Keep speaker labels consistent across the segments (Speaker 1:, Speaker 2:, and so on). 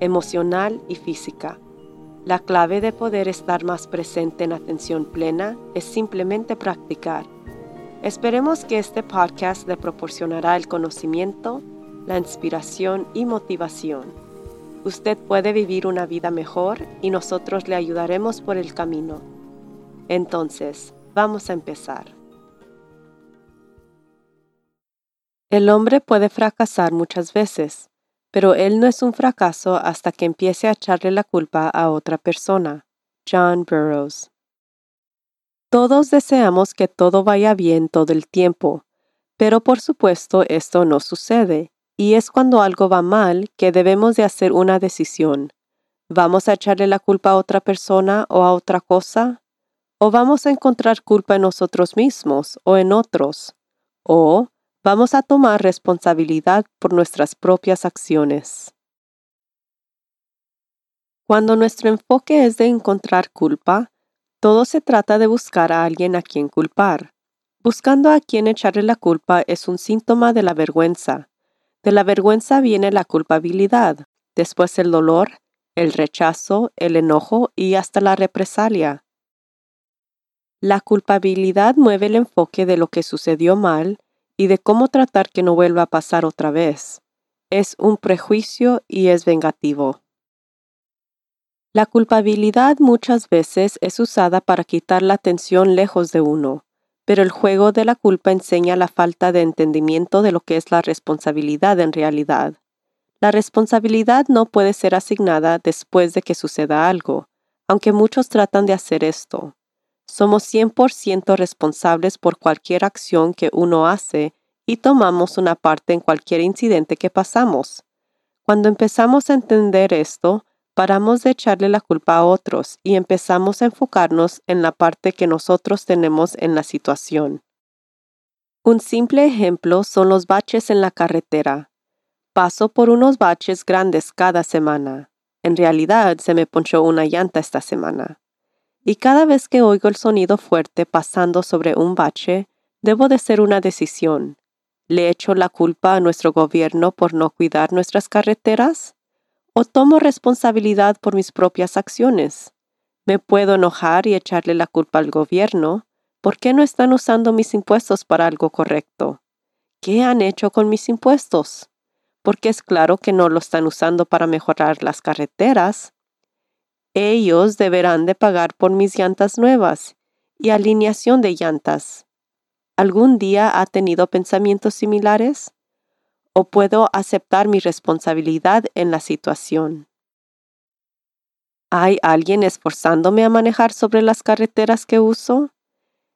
Speaker 1: emocional y física. La clave de poder estar más presente en atención plena es simplemente practicar. Esperemos que este podcast le proporcionará el conocimiento, la inspiración y motivación. Usted puede vivir una vida mejor y nosotros le ayudaremos por el camino. Entonces, vamos a empezar. El hombre puede fracasar muchas veces, pero él no es un fracaso hasta que empiece a echarle la culpa a otra persona. John Burroughs. Todos deseamos que todo vaya bien todo el tiempo, pero por supuesto esto no sucede, y es cuando algo va mal que debemos de hacer una decisión. ¿Vamos a echarle la culpa a otra persona o a otra cosa? ¿O vamos a encontrar culpa en nosotros mismos o en otros? ¿O vamos a tomar responsabilidad por nuestras propias acciones. Cuando nuestro enfoque es de encontrar culpa, todo se trata de buscar a alguien a quien culpar. Buscando a quien echarle la culpa es un síntoma de la vergüenza. De la vergüenza viene la culpabilidad, después el dolor, el rechazo, el enojo y hasta la represalia. La culpabilidad mueve el enfoque de lo que sucedió mal y de cómo tratar que no vuelva a pasar otra vez. Es un prejuicio y es vengativo. La culpabilidad muchas veces es usada para quitar la atención lejos de uno, pero el juego de la culpa enseña la falta de entendimiento de lo que es la responsabilidad en realidad. La responsabilidad no puede ser asignada después de que suceda algo, aunque muchos tratan de hacer esto. Somos 100% responsables por cualquier acción que uno hace y tomamos una parte en cualquier incidente que pasamos. Cuando empezamos a entender esto, paramos de echarle la culpa a otros y empezamos a enfocarnos en la parte que nosotros tenemos en la situación. Un simple ejemplo son los baches en la carretera. Paso por unos baches grandes cada semana. En realidad se me ponchó una llanta esta semana y cada vez que oigo el sonido fuerte pasando sobre un bache, debo de hacer una decisión. ¿Le echo la culpa a nuestro gobierno por no cuidar nuestras carreteras? ¿O tomo responsabilidad por mis propias acciones? Me puedo enojar y echarle la culpa al gobierno. ¿Por qué no están usando mis impuestos para algo correcto? ¿Qué han hecho con mis impuestos? Porque es claro que no lo están usando para mejorar las carreteras, ellos deberán de pagar por mis llantas nuevas y alineación de llantas. ¿Algún día ha tenido pensamientos similares? ¿O puedo aceptar mi responsabilidad en la situación? ¿Hay alguien esforzándome a manejar sobre las carreteras que uso?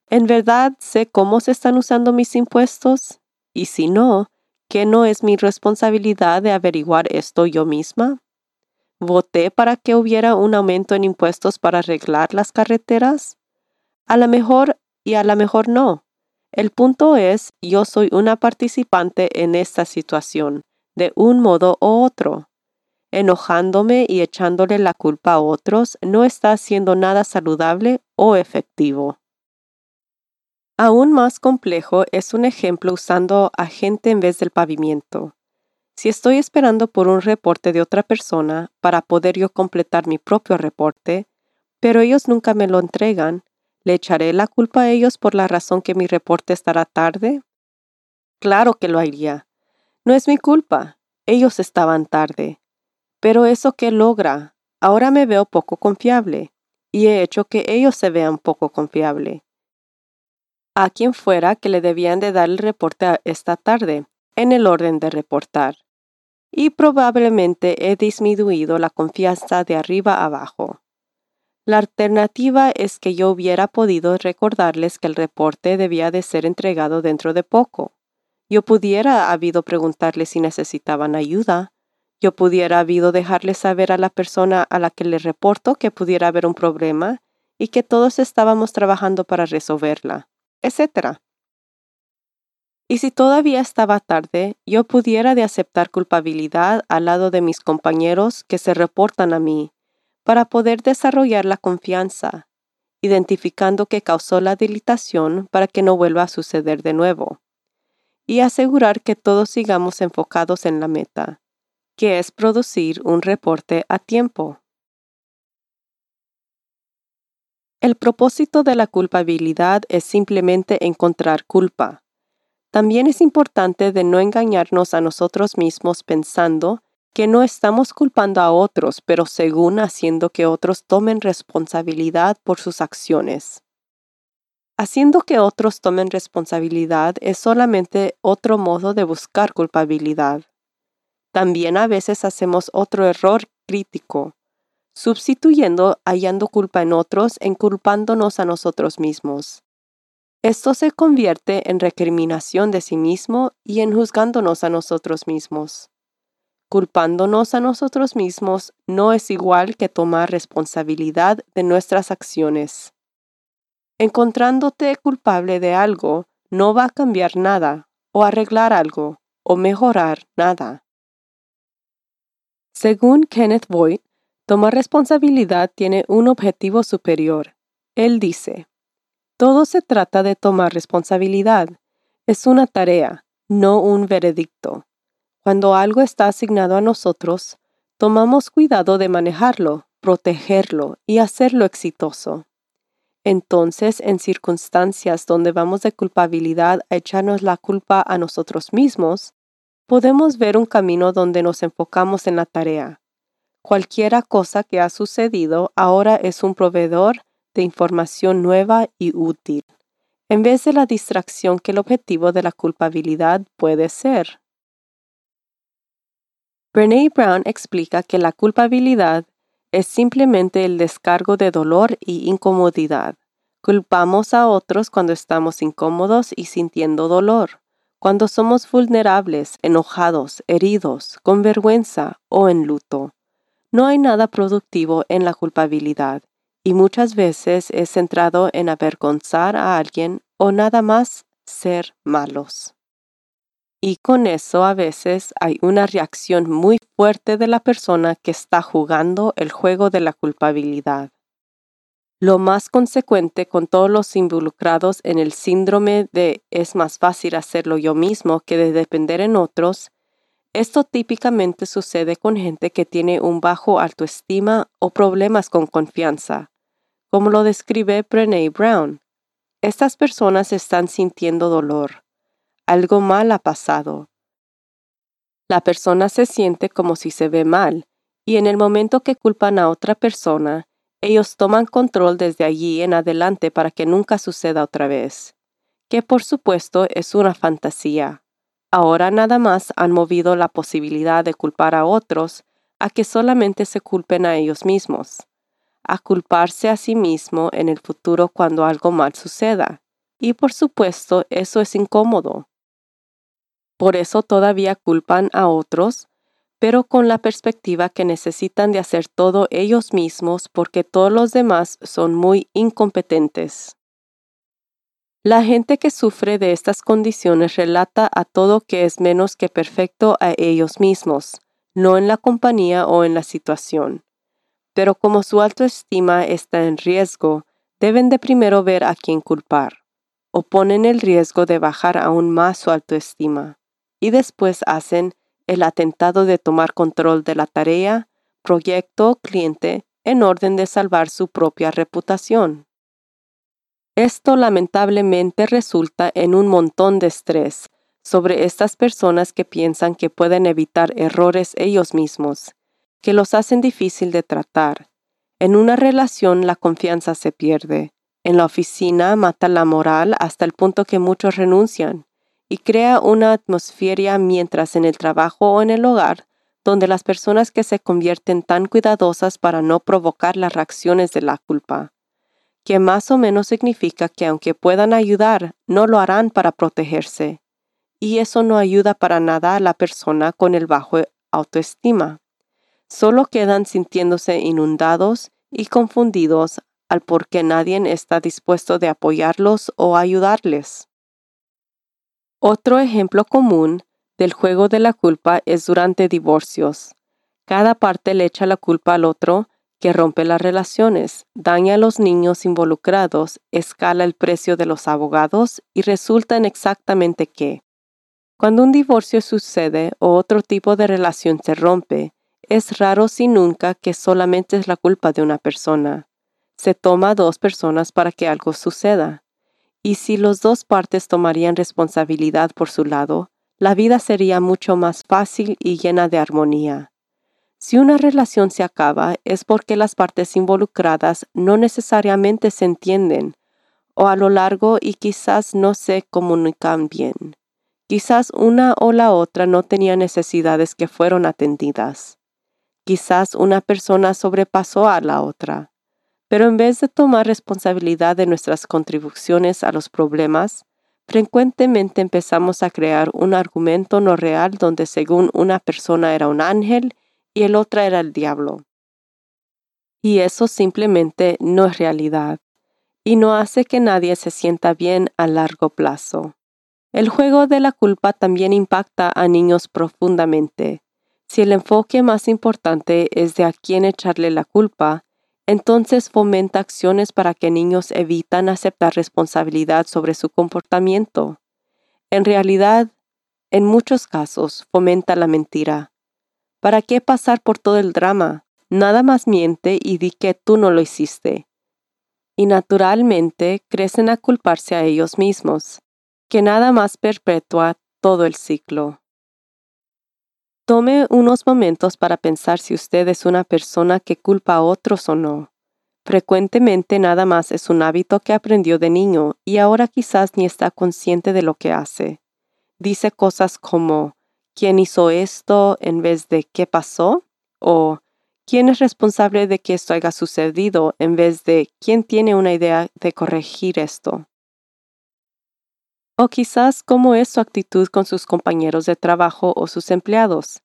Speaker 1: ¿En verdad sé cómo se están usando mis impuestos? Y si no, ¿qué no es mi responsabilidad de averiguar esto yo misma? ¿Voté para que hubiera un aumento en impuestos para arreglar las carreteras? A lo mejor y a lo mejor no. El punto es, yo soy una participante en esta situación, de un modo u otro. Enojándome y echándole la culpa a otros no está haciendo nada saludable o efectivo. Aún más complejo es un ejemplo usando a gente en vez del pavimento. Si estoy esperando por un reporte de otra persona para poder yo completar mi propio reporte, pero ellos nunca me lo entregan, ¿le echaré la culpa a ellos por la razón que mi reporte estará tarde? Claro que lo haría. No es mi culpa. Ellos estaban tarde. Pero eso que logra, ahora me veo poco confiable y he hecho que ellos se vean poco confiable. A quien fuera que le debían de dar el reporte esta tarde, en el orden de reportar. Y probablemente he disminuido la confianza de arriba abajo. La alternativa es que yo hubiera podido recordarles que el reporte debía de ser entregado dentro de poco. Yo pudiera habido preguntarles si necesitaban ayuda. Yo pudiera habido dejarle saber a la persona a la que le reporto que pudiera haber un problema y que todos estábamos trabajando para resolverla, etc. Y si todavía estaba tarde, yo pudiera de aceptar culpabilidad al lado de mis compañeros que se reportan a mí, para poder desarrollar la confianza, identificando qué causó la dilatación para que no vuelva a suceder de nuevo, y asegurar que todos sigamos enfocados en la meta, que es producir un reporte a tiempo. El propósito de la culpabilidad es simplemente encontrar culpa. También es importante de no engañarnos a nosotros mismos pensando que no estamos culpando a otros, pero según haciendo que otros tomen responsabilidad por sus acciones. Haciendo que otros tomen responsabilidad es solamente otro modo de buscar culpabilidad. También a veces hacemos otro error crítico, sustituyendo hallando culpa en otros en culpándonos a nosotros mismos. Esto se convierte en recriminación de sí mismo y en juzgándonos a nosotros mismos. Culpándonos a nosotros mismos no es igual que tomar responsabilidad de nuestras acciones. Encontrándote culpable de algo no va a cambiar nada, o arreglar algo, o mejorar nada. Según Kenneth Boyd, Tomar responsabilidad tiene un objetivo superior. Él dice, todo se trata de tomar responsabilidad. Es una tarea, no un veredicto. Cuando algo está asignado a nosotros, tomamos cuidado de manejarlo, protegerlo y hacerlo exitoso. Entonces, en circunstancias donde vamos de culpabilidad a echarnos la culpa a nosotros mismos, podemos ver un camino donde nos enfocamos en la tarea, Cualquiera cosa que ha sucedido ahora es un proveedor de información nueva y útil, en vez de la distracción que el objetivo de la culpabilidad puede ser. Brene Brown explica que la culpabilidad es simplemente el descargo de dolor y incomodidad. Culpamos a otros cuando estamos incómodos y sintiendo dolor, cuando somos vulnerables, enojados, heridos, con vergüenza o en luto. No hay nada productivo en la culpabilidad y muchas veces es centrado en avergonzar a alguien o nada más ser malos. Y con eso a veces hay una reacción muy fuerte de la persona que está jugando el juego de la culpabilidad. Lo más consecuente con todos los involucrados en el síndrome de es más fácil hacerlo yo mismo que de depender en otros esto típicamente sucede con gente que tiene un bajo autoestima o problemas con confianza, como lo describe Brené Brown. Estas personas están sintiendo dolor. Algo mal ha pasado. La persona se siente como si se ve mal, y en el momento que culpan a otra persona, ellos toman control desde allí en adelante para que nunca suceda otra vez, que por supuesto es una fantasía. Ahora nada más han movido la posibilidad de culpar a otros a que solamente se culpen a ellos mismos, a culparse a sí mismo en el futuro cuando algo mal suceda. Y por supuesto eso es incómodo. Por eso todavía culpan a otros, pero con la perspectiva que necesitan de hacer todo ellos mismos porque todos los demás son muy incompetentes. La gente que sufre de estas condiciones relata a todo que es menos que perfecto a ellos mismos, no en la compañía o en la situación. Pero como su autoestima está en riesgo, deben de primero ver a quién culpar, o ponen el riesgo de bajar aún más su autoestima, y después hacen el atentado de tomar control de la tarea, proyecto o cliente en orden de salvar su propia reputación. Esto lamentablemente resulta en un montón de estrés sobre estas personas que piensan que pueden evitar errores ellos mismos, que los hacen difícil de tratar. En una relación la confianza se pierde. En la oficina mata la moral hasta el punto que muchos renuncian y crea una atmósfera mientras en el trabajo o en el hogar donde las personas que se convierten tan cuidadosas para no provocar las reacciones de la culpa que más o menos significa que aunque puedan ayudar, no lo harán para protegerse. Y eso no ayuda para nada a la persona con el bajo autoestima. Solo quedan sintiéndose inundados y confundidos al por qué nadie está dispuesto de apoyarlos o ayudarles. Otro ejemplo común del juego de la culpa es durante divorcios. Cada parte le echa la culpa al otro, que rompe las relaciones, daña a los niños involucrados, escala el precio de los abogados y resulta en exactamente qué. Cuando un divorcio sucede o otro tipo de relación se rompe, es raro si nunca que solamente es la culpa de una persona. Se toma a dos personas para que algo suceda. Y si las dos partes tomarían responsabilidad por su lado, la vida sería mucho más fácil y llena de armonía. Si una relación se acaba es porque las partes involucradas no necesariamente se entienden o a lo largo y quizás no se comunican bien. Quizás una o la otra no tenía necesidades que fueron atendidas. Quizás una persona sobrepasó a la otra. Pero en vez de tomar responsabilidad de nuestras contribuciones a los problemas, frecuentemente empezamos a crear un argumento no real donde según una persona era un ángel y el otro era el diablo. Y eso simplemente no es realidad y no hace que nadie se sienta bien a largo plazo. El juego de la culpa también impacta a niños profundamente. Si el enfoque más importante es de a quién echarle la culpa, entonces fomenta acciones para que niños evitan aceptar responsabilidad sobre su comportamiento. En realidad, en muchos casos, fomenta la mentira. ¿Para qué pasar por todo el drama? Nada más miente y di que tú no lo hiciste. Y naturalmente crecen a culparse a ellos mismos que nada más perpetúa todo el ciclo. Tome unos momentos para pensar si usted es una persona que culpa a otros o no. Frecuentemente nada más es un hábito que aprendió de niño y ahora quizás ni está consciente de lo que hace. Dice cosas como ¿quién hizo esto en vez de qué pasó? o ¿quién es responsable de que esto haya sucedido en vez de quién tiene una idea de corregir esto? O quizás cómo es su actitud con sus compañeros de trabajo o sus empleados.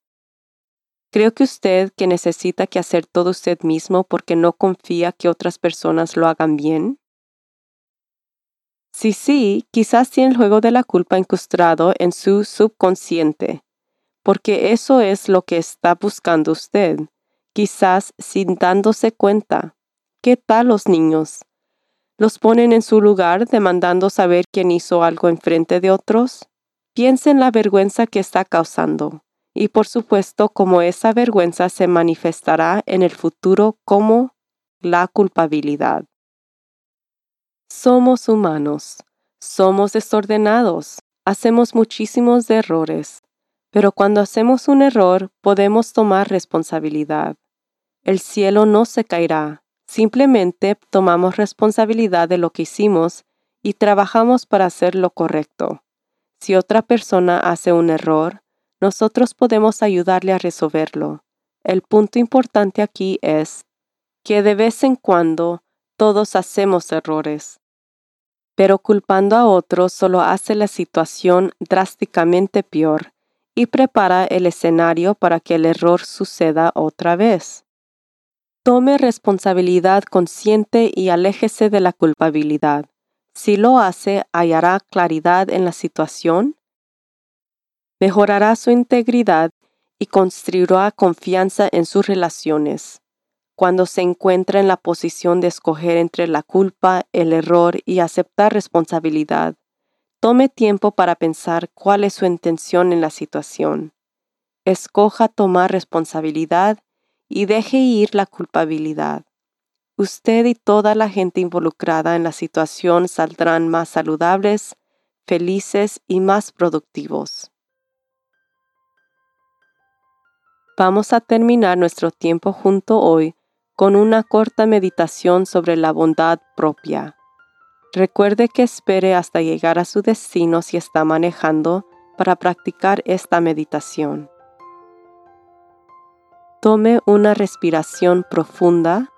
Speaker 1: ¿Creo que usted que necesita que hacer todo usted mismo porque no confía que otras personas lo hagan bien? Si sí, quizás tiene el juego de la culpa incrustado en su subconsciente, porque eso es lo que está buscando usted, quizás sin dándose cuenta. ¿Qué tal los niños? Los ponen en su lugar demandando saber quién hizo algo en frente de otros? Piensa en la vergüenza que está causando y por supuesto cómo esa vergüenza se manifestará en el futuro como la culpabilidad. Somos humanos, somos desordenados, hacemos muchísimos errores, pero cuando hacemos un error podemos tomar responsabilidad. El cielo no se caerá, Simplemente tomamos responsabilidad de lo que hicimos y trabajamos para hacer lo correcto. Si otra persona hace un error, nosotros podemos ayudarle a resolverlo. El punto importante aquí es que de vez en cuando todos hacemos errores, pero culpando a otros solo hace la situación drásticamente peor y prepara el escenario para que el error suceda otra vez. Tome responsabilidad consciente y aléjese de la culpabilidad. Si lo hace, hallará claridad en la situación, mejorará su integridad y construirá confianza en sus relaciones. Cuando se encuentra en la posición de escoger entre la culpa, el error y aceptar responsabilidad, tome tiempo para pensar cuál es su intención en la situación. Escoja tomar responsabilidad y deje ir la culpabilidad. Usted y toda la gente involucrada en la situación saldrán más saludables, felices y más productivos. Vamos a terminar nuestro tiempo junto hoy con una corta meditación sobre la bondad propia. Recuerde que espere hasta llegar a su destino si está manejando para practicar esta meditación. Tome una respiración profunda,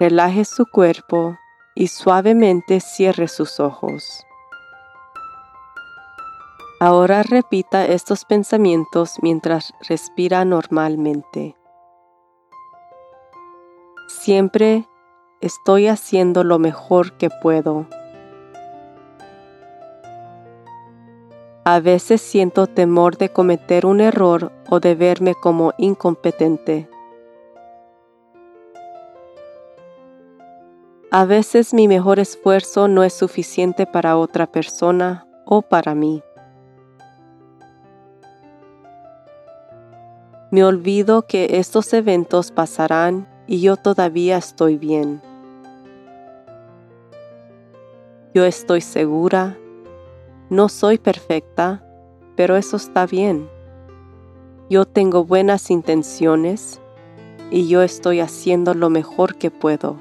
Speaker 1: relaje su cuerpo y suavemente cierre sus ojos. Ahora repita estos pensamientos mientras respira normalmente. Siempre estoy haciendo lo mejor que puedo. A veces siento temor de cometer un error o de verme como incompetente. A veces mi mejor esfuerzo no es suficiente para otra persona o para mí. Me olvido que estos eventos pasarán y yo todavía estoy bien. Yo estoy segura, no soy perfecta, pero eso está bien. Yo tengo buenas intenciones y yo estoy haciendo lo mejor que puedo.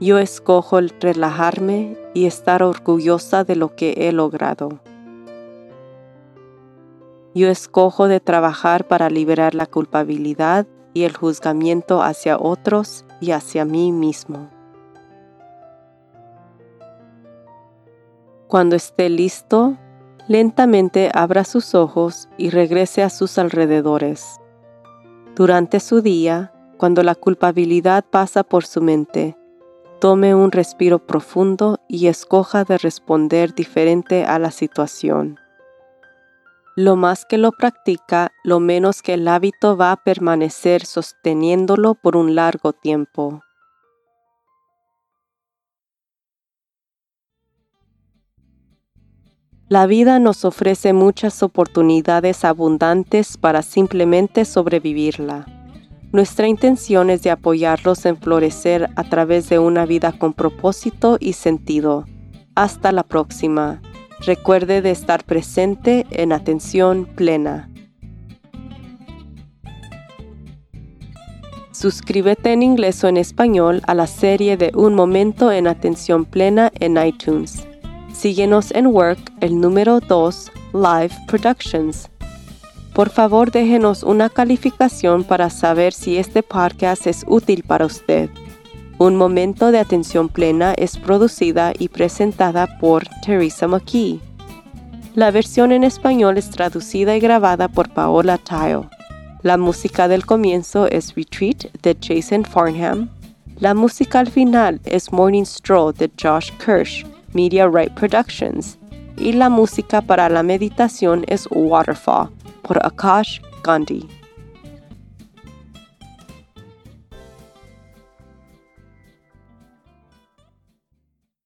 Speaker 1: Yo escojo el relajarme y estar orgullosa de lo que he logrado. Yo escojo de trabajar para liberar la culpabilidad y el juzgamiento hacia otros y hacia mí mismo. Cuando esté listo, lentamente abra sus ojos y regrese a sus alrededores. Durante su día, cuando la culpabilidad pasa por su mente, tome un respiro profundo y escoja de responder diferente a la situación. Lo más que lo practica, lo menos que el hábito va a permanecer sosteniéndolo por un largo tiempo. La vida nos ofrece muchas oportunidades abundantes para simplemente sobrevivirla. Nuestra intención es de apoyarlos en florecer a través de una vida con propósito y sentido. Hasta la próxima. Recuerde de estar presente en atención plena. Suscríbete en inglés o en español a la serie de Un Momento en Atención Plena en iTunes. Síguenos en Work, el número 2, Live Productions. Por favor, déjenos una calificación para saber si este podcast es útil para usted. Un momento de atención plena es producida y presentada por Teresa McKee. La versión en español es traducida y grabada por Paola Tile. La música del comienzo es Retreat de Jason Farnham. La música al final es Morning Stroll de Josh Kirsch, Media Right Productions. Y la música para la meditación es Waterfall por Akash Gandhi.